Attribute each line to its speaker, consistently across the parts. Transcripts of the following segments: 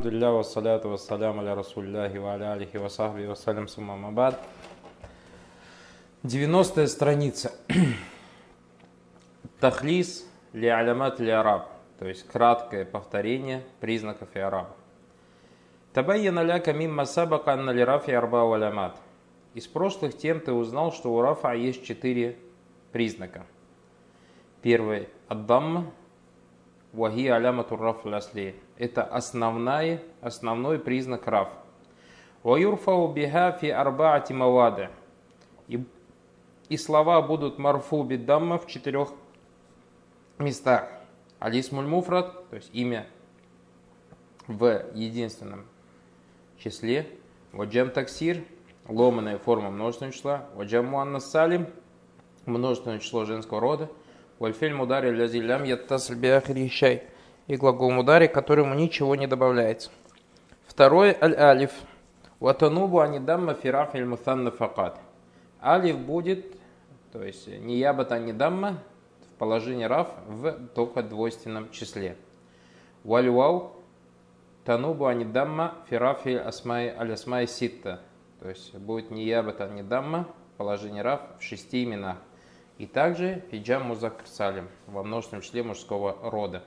Speaker 1: Алхамдулилля, вассаляту вассалям аля расулляхи ва аля алихи ва вассалям суммамабад. 90 страница. Тахлис ли алямат ли араб, то есть краткое повторение признаков и араба. Табайяна ляка мимма сабака анна ли рафи арба алямат. Из прошлых тем ты узнал, что у рафа есть четыре признака. Первый – аддамма, вахи алямату раф асли. Это основная, основной признак раф. Ваюрфау биха фи арбаати мавада. И, и слова будут марфу биддамма в четырех местах. Алисмуль муфрат, то есть имя в единственном числе. Ваджам таксир, ломаная форма множественного числа. Ваджам муаннас салим, множественное число женского рода. Вальфель мудари лязилям яттасль биахрищай. И глагол мудари, которому ничего не добавляется. Второй аль-алиф. Ватанубу анидамма фирафиль мутанна факат. Алиф будет, то есть не ябата не дамма, в положении раф в только двойственном числе. Вальвау танубу анидамма фирафиль асмай аль асмай ситта. То есть будет не ябата не дамма, положение раф в шести именах. И также фиджам музакр во множественном числе мужского рода.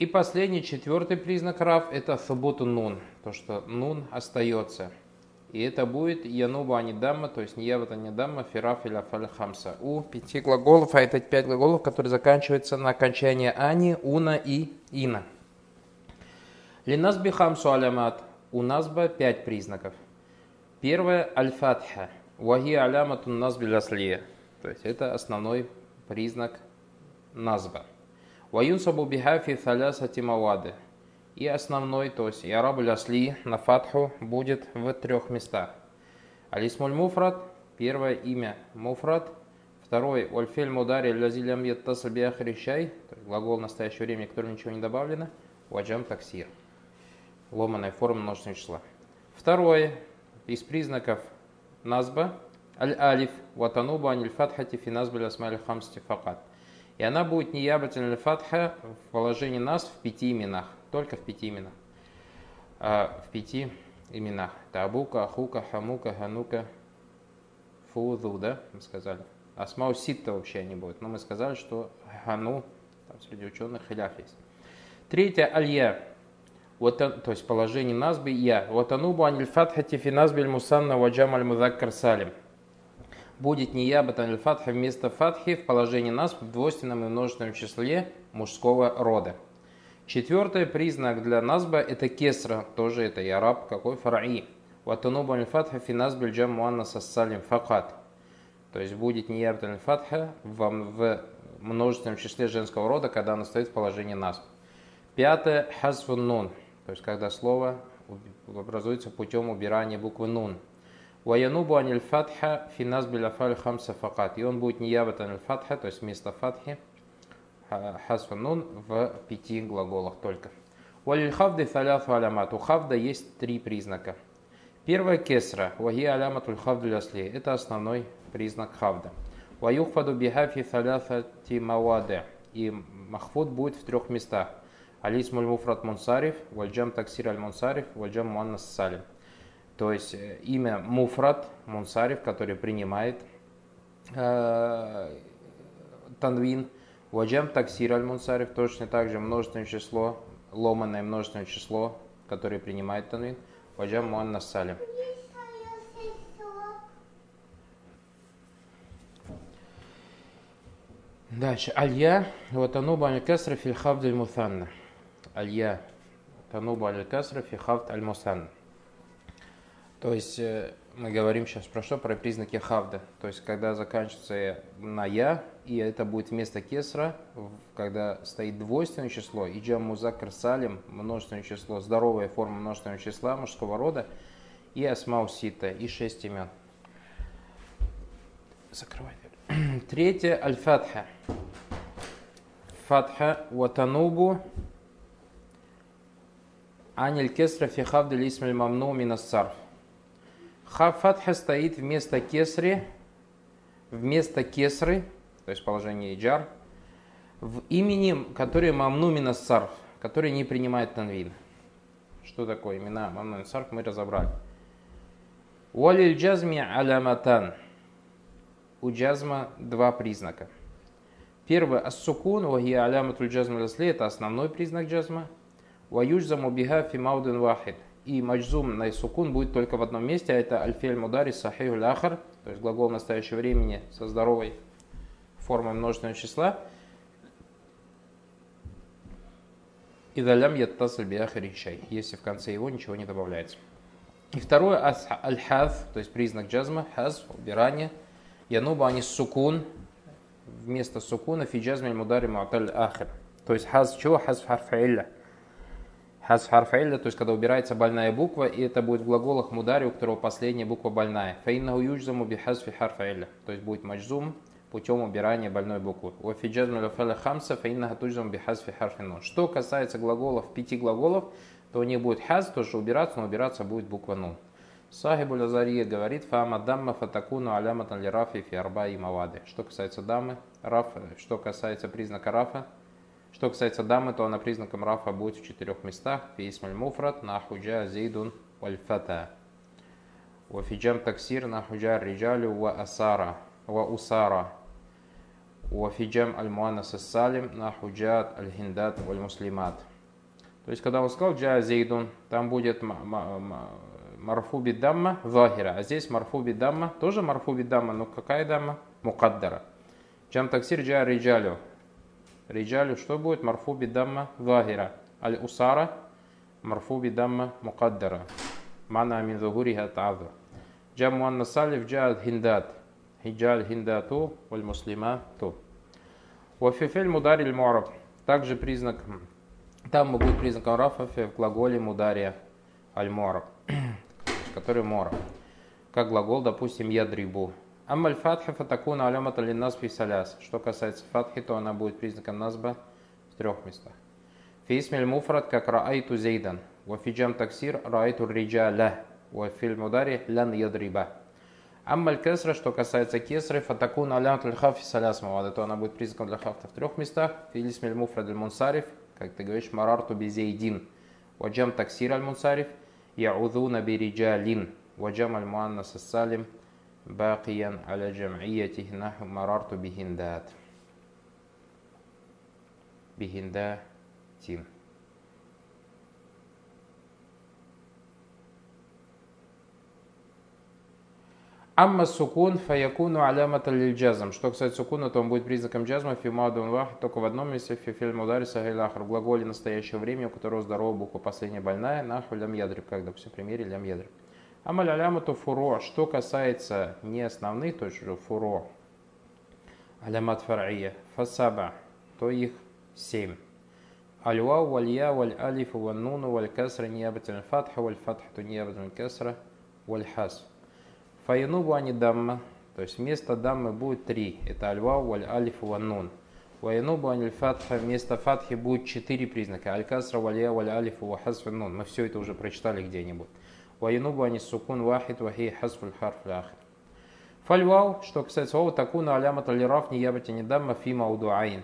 Speaker 1: И последний, четвертый признак рав – это сабуту нун, то, что нун остается. И это будет януба анидамма, то есть ниявата анидамма, фираф или афаль хамса. У пяти глаголов, а это пять глаголов, которые заканчиваются на окончание ани, уна и ина. Линас бихамсу алямат. У насба пять признаков. Первое – аль-фатха. Вахи аляматун насби ляслия. То есть это основной признак назба. Ваюнсабу бихафи талясати мавады. И основной, то есть ярабу лясли на фатху будет в трех местах. Алисмуль муфрат, первое имя муфрат, второй ольфель мудари лязилям яттаса биахрищай, глагол в настоящее время, который ничего не добавлено, ваджам таксир. Ломаная форма множественного числа. Второе из признаков назба аль-алиф ватануба аниль фатхати фи назбаль асмаль хамсти факат. И она будет не ябатель фатха в положении нас в пяти именах, только в пяти именах. А, в пяти именах. Табука, Ахука, Хамука, Ханука, Фузу, да, мы сказали. Асмау Ситта вообще не будет. Но мы сказали, что Хану, там среди ученых хиляф есть. Третье, Алья. Вот, то есть положение назбы я. Вот анубу аниль фатхати фи назбиль мусанна ваджам аль салим будет не ябатан фатха вместо фатхи в положении нас в двойственном и множественном числе мужского рода. Четвертый признак для назба это кесра, тоже это и араб, какой фараи. Ватануба аль-фатха фи назбиль джам муанна сассалим факат. То есть будет не ябатан фатха в множественном числе женского рода, когда она стоит в положении нас. Пятое хасфун нун, то есть когда слово образуется путем убирания буквы нун. Ваянубу аниль фатха финаз биляфаль хамса факат. И он будет не ябат аниль фатха, то есть вместо фатхи, хасфанун в пяти глаголах только. Валиль хавды таляфу алямат. У хавда есть три признака. Первое кесра. Ваги аляматуль хавду лясли. Это основной признак хавда. Ваюхфаду бихафи таляфати маваде. И махфуд будет в трех местах. Алис мульмуфрат мунсариф, вальджам таксир аль мунсариф, вальджам муаннас салим. То есть э, имя Муфрат, Мунсариф, который принимает э, Танвин, Ваджам Таксир Аль Мунсариф, точно так же множественное число, ломанное множественное число, которое принимает Танвин, Ваджам Муаннас Салим. Дальше. Алья, вот ануба аль касра фи хавд аль мутанна. Алья, тануба аль касра фи хавд аль мутанна. То есть э, мы говорим сейчас про что? Про признаки хавда. То есть когда заканчивается на я, и это будет вместо кесра, когда стоит двойственное число, и джам музакр салим, множественное число, здоровая форма множественного числа мужского рода, и асмау сита, и шесть имен. Закрывай. Третье аль-фатха. Фатха ватанубу аниль кесра фи хавда лисмаль мамну минас сарф. Хафатха стоит вместо кесри, вместо кесры, то есть положение иджар, в имени, которое мамнумина сарф, который не принимает танвин. Что такое имена мамнун сарф, мы разобрали. Уалиль джазми аляматан. У джазма два признака. Первый ассукун, вахи аляматуль джазма это основной признак джазма. Ваюджзаму биха фи маудин вахид. И маджзум на сукун будет только в одном месте, а это альфель мудари сахиху ахар, то есть глагол настоящего времени со здоровой формой множественного числа. И далям яттасль биахари шай, если в конце его ничего не добавляется. И второе, аль-хаз, то есть признак джазма, хаз, убирание. Януба они сукун, вместо сукуна фи джазме мудари муаталь ахир. То есть хаз чего? Хаз харфа илля. Хаз харфа илля, то есть когда убирается больная буква, и это будет в глаголах мудари, у которого последняя буква больная. Фаиннаху юджзаму би хазфи харфа илля. То есть будет маджзум путем убирания больной буквы. وفي جزم الأفعال الخمسة فإنها تجزم بحذف حرف Что касается глаголов, пяти глаголов, то у них будет хазф, тоже убираться, но убираться будет буква нун. صاحب الأزهرية говорит, فأما الضمة فتكون علامة للرفع في أربعة مواضع. Что касается даммы, раф, что касается признака рафа, что касается даммы, то она признаком Рафа будет в четырех местах. في الاسم المفرد، نحو جاء زيد والفتى. Вафиджам таксир, нахуджа риджалю ва асара, ва усара. Вафиджам аль-муанас салим, нахуджат аль-хиндат валь-муслимат. То есть, когда он сказал джа зейдун, там будет марфуби дамма вахира, а здесь марфуби дамма, тоже марфуби дамма, но какая дамма? Мукаддара. Джам таксир джа риджалю. Риджалю что будет? Марфуби дамма захира. Аль усара марфуби дамма мукаддара. Мана мин захуриха та'аду. Джам муанна салиф джа хиндат. Хиджаль хиндату валь муслимату. Вафифель мудариль муараб. Также признак там будет признаком рафа в глаголе мудария аль-мора, который мора. Как глагол, допустим, ядрибу. Амаль фатха фатакуна алямата линнас фисаляс. Что касается фатхи, то она будет признаком назба в трех местах. Фисмиль муфрат, как раайту зейдан. Вафиджам таксир раайту риджаля. Вафиль мудари лян ядриба. Аммаль кесра, что касается кесры, фатакуна алямат льхафи саляс мавада, то она будет признаком для хафта в трех местах. Филисмиль муфрат мунсариф, как ты говоришь, марарту бизейдин. Ваджам таксир аль-мунсариф, яудуна бириджалин. Ваджам аль-муаннас салим, бакиян аля джам'иятих наху марарту бихиндат. Бихиндатин. Амма сукун фаякуну алямата джазм. Что касается сукуна, то он будет признаком джазма фимаду вах только в одном месте фифиль мудари сахилахар. В глаголе настоящего времени, у которого здоровая буква последняя больная, наху лям ядриб, как, допустим, в примере лям ядриб. Амаль алямату фуро. Что касается не основных, то есть уже фуро, алямат фар'ия, фасаба, то их семь. Аль-вау, валь-я, валь-алиф, валь-нуну, валь-касра, ниябатин фатха, валь-фатхату, ниябатин касра, валь-хас. Фаянубу ани дамма, то есть вместо даммы будет три. Это альвау, валь алиф, ваннун. Ваянубу ани фатха, вместо фатхи будет четыре признака. Аль-касра, валия, валь алиф, вахасф, нун. Мы все это уже прочитали где-нибудь. Ваянубу ани сукун вахид, вахи, хасфуль харф, ляхид. Фальвау, что касается вау, такуна алямат алираф, не ябати не дамма, фима удуаин.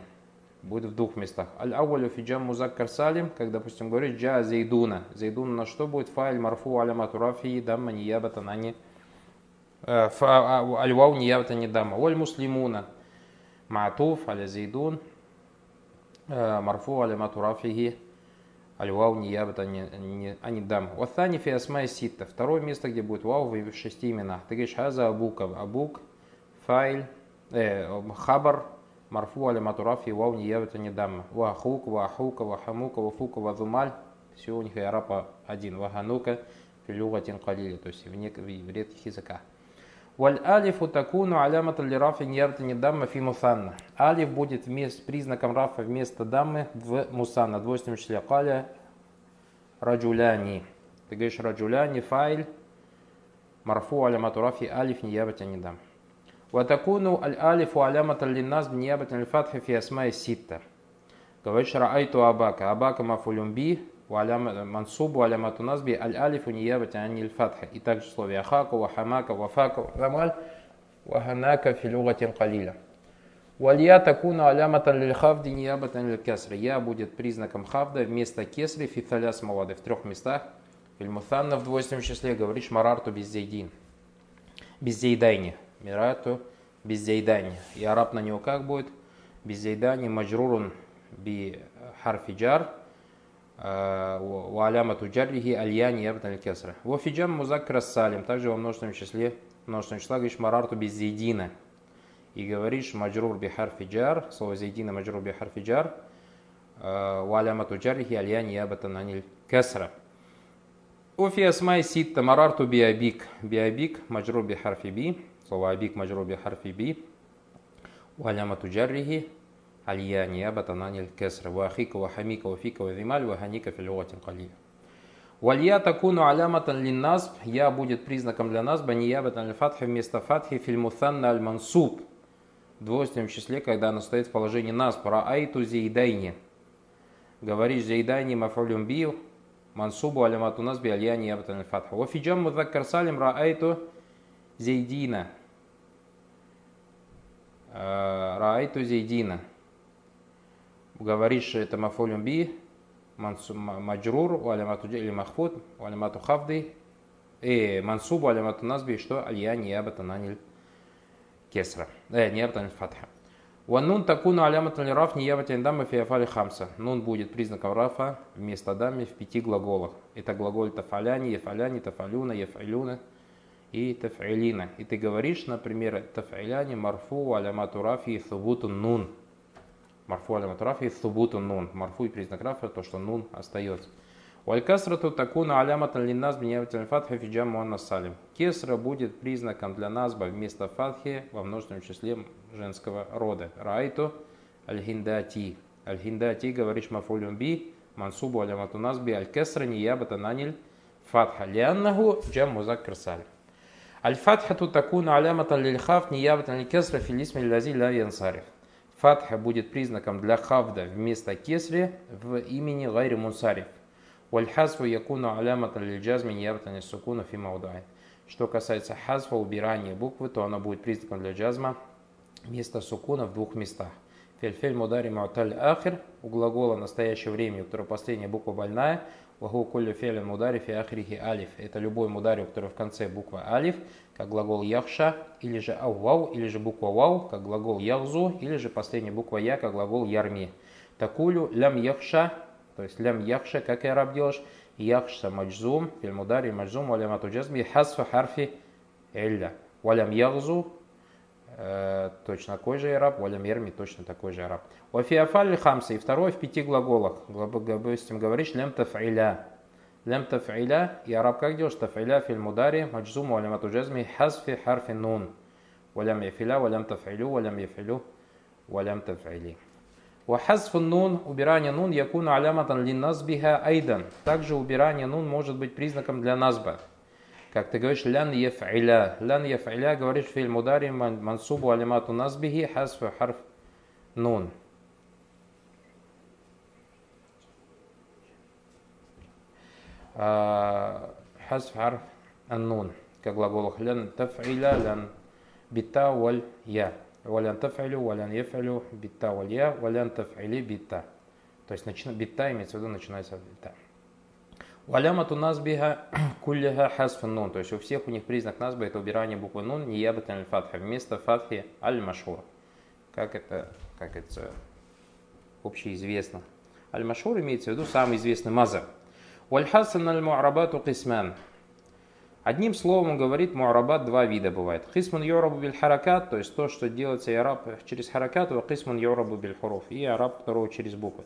Speaker 1: Будет в двух местах. Аль-ауалю фиджам музаккар салим, как, допустим, говорит джа зейдуна. Зейдуна на что будет? Файль марфу алямату рафи, дамма не ябата на не Аль-вау ниябата не дама. Валь муслимуна. Маатуф, аля зейдун. Марфу аля матурафихи. Аль-вау не дама. Ваthani фи асмай ситта. Второе место, где будет вау в шести именах. Ты говоришь хаза абука. Абук, файль, э, хабар, марфу аля матурафи, вау ниябата не дама. Вахук, вахука, вахамука, вафука, вазумаль. Все у них и арапа один. Ваханука, филюгатин калили. То есть в, в редких языках. Валь алифу такуну алямат рафи ньяртани дамма фи мусанна. Алиф будет вместо, признаком рафа вместо даммы в мусанна, двойственном числе. Каля раджуляни. Ты говоришь раджуляни, файль, марфу алямату рафи алиф ньяртани дам. Ватакуну аль алифу алямат линназ ньяртани фатхи фи асмай ситта. Говоришь раайту абака. Абака мафулюм би, мансубу алямату назби аль алифу ниябати аниль фатха. И также слове ахаку, вахамака, вафака, вамаль, ваханака филюгатин калиля. Валья такуна аляматан лиль хавди ниябатан лиль кесри. Я будет признаком хавда вместо кесри фиталяс мавады в трех местах. في المثنى в двойственном числе говоришь مررت بزيد. بالزيدين. مررت بالزيدين. إعراب на него как будет? بالزيدين مجرور بحرف جر. وعلامة جره اليان يبنى الكسرة. وفي جمع مذكر السالم также во множественном числе множественного числа говоришь марарту без зейдина и говоришь маджрур бихар фиджар, слово зейдина маджрур бихар фиджар, валямату джарихи альяни ябатан аниль кесра. Офи асмай ситта марарту биабик. Биабик маджрур бихар би, слово абик маджрур бихар би, валямату джарихи альяни ябатан аниль кесра. Вахика, вахамика, вафика, вазималь, ваханика филюатин калия. Валья такуну аляматан линнасб, я будет признаком для нас, баниябатан аль-фатхи вместо фатхи фильмутанна аль-мансуб в двойственном числе, когда оно стоит в положении нас, про айту зейдайни. Говоришь зейдайни мафулюм бию, мансубу алямату нас би альяни ябатан фатха. Вафиджам мудаккар салим раайту зейдина. Э, раайту зейдина. Говоришь это мафулюм би, маджрур, валямату или махфуд, валямату хавды, и мансубу алямату насби, что альяни ябатан аниль кесра. Э, ниябатан фатха. Ваннун такуну аляматан раф ниябатан дамма фиафали хамса. Нун будет признаком рафа вместо дамми в пяти глаголах. Это глаголь тафаляни, ефаляни, тафалюна, ефайлюна и тафилина. И ты говоришь, например, тафиляни марфу алямату рафи субутун нун. Марфу алямату рафи субутун нун. Марфу и признак рафа, то, что нун остается. Валькасрату такуна аляматан линназ биняватан фатха фиджам муанна салим. Кесра будет признаком для назба вместо фатхи во множественном числе женского рода. Райту аль-хиндати. Аль-хиндати говоришь мафулюм би, мансубу алямату назби аль-кесра ниябата наниль фатха. Лианнаху джам музаккар салим. Аль-фатхату такуна аляматан лильхаф ниябатан аль-кесра филисми лази ла янсариф. Фатха будет признаком для хавда вместо кесри в имени гайри мунсариф. Вальхазфу якуну алямата лиджазми ниябатани сукуна фи маудай. Что касается хазфа, убирания буквы, то она будет признаком для джазма вместо сукуна в двух местах. Фельфель мудари мауталь ахир у глагола настоящего времени, у которого последняя буква больная, вагу кулю фелен мудари фи ахрихи алиф. Это любой мудари, у которого в конце буква алиф, как глагол яхша, или же аувау, или же буква вау, как глагол яхзу, или же последняя буква я, как глагол ярми. Такулю лям яхша то есть лям яхша, как и араб делаешь, яхша маджзум, фильмудари маджзум, валямату джазми, хасфа харфи элля. Валям ягзу, э, точно такой же араб, валям ерми, точно такой же араб. Вафиафаль хамса, и второй в пяти глаголах. Допустим, говоришь лям тафиля. Лям тафиля, и араб как делаешь? Тафиля фильмудари, маджзум, валямату джазми, хасфи харфи нун. Валям яфиля, валям тафилю, валям яфилю, валям тафили. Вахазф нун, убирание нун, якуну аляматан линназбиха айдан. Также убирание нун может быть признаком для назба. Как ты говоришь, лян ефиля. Лян ефиля говоришь фильм мудари мансубу алямату назбихи хазфу харф нун. Нун. Как глагол лян тафиля, лян бита валь я. Валян тафалю, валян ефалю, битта валья, валян тафали, битта. То есть начина, битта имеется в виду начинается битта. Валямату назбиха кулляха хасфан нун. То есть у всех у них признак назба это убирание буквы нун, не ябатан аль-фатха. Вместо фатхи аль-машур. Как это, как это общеизвестно. Аль-машур имеется в виду самый известный маза. Вальхасан аль-му'рабату кисман. Одним словом говорит, معربات два вида бывает. قسم يعرب بالحركات, то есть то, что делается إعراب через حركات, وقسم يعرب بالحروف, إعراب второго через буквы.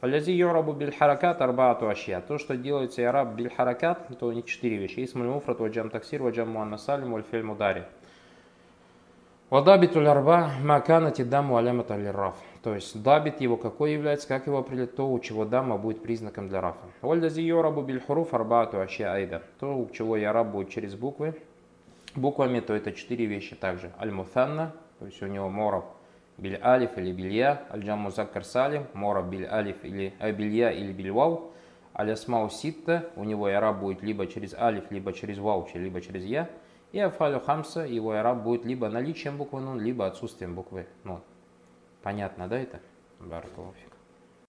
Speaker 1: فالذي يعرب بالحركات أربعة أشياء. То, что делается إعراب بالحركات, то них четыре вещи. Исмаль муфрат, ваджам таксир, ваджам муанна салим, вальфель мудари. Вадабитуль арба макана тидаму алямат аль-раф. То есть ضابط его какой является, как его определить, то, у чего ضمة будет признаком для рафа. والذي يعرب بالحروف أربعة أشياء أيضا. То, у чего إعراب будет через буквы, буквами, то это четыре вещи также. Аль-мутанна, то есть у него мораб биль алиф или билья, аль-джам музаккар салим, мораб биль алиф или абилья или биль вау, аль-асмау ситта, у него яраб будет либо через алиф, либо через вау, либо через я, и афалю хамса, его араб будет либо наличием буквы нун, либо отсутствием буквы нун. Понятно, да, это? Баракалуфи.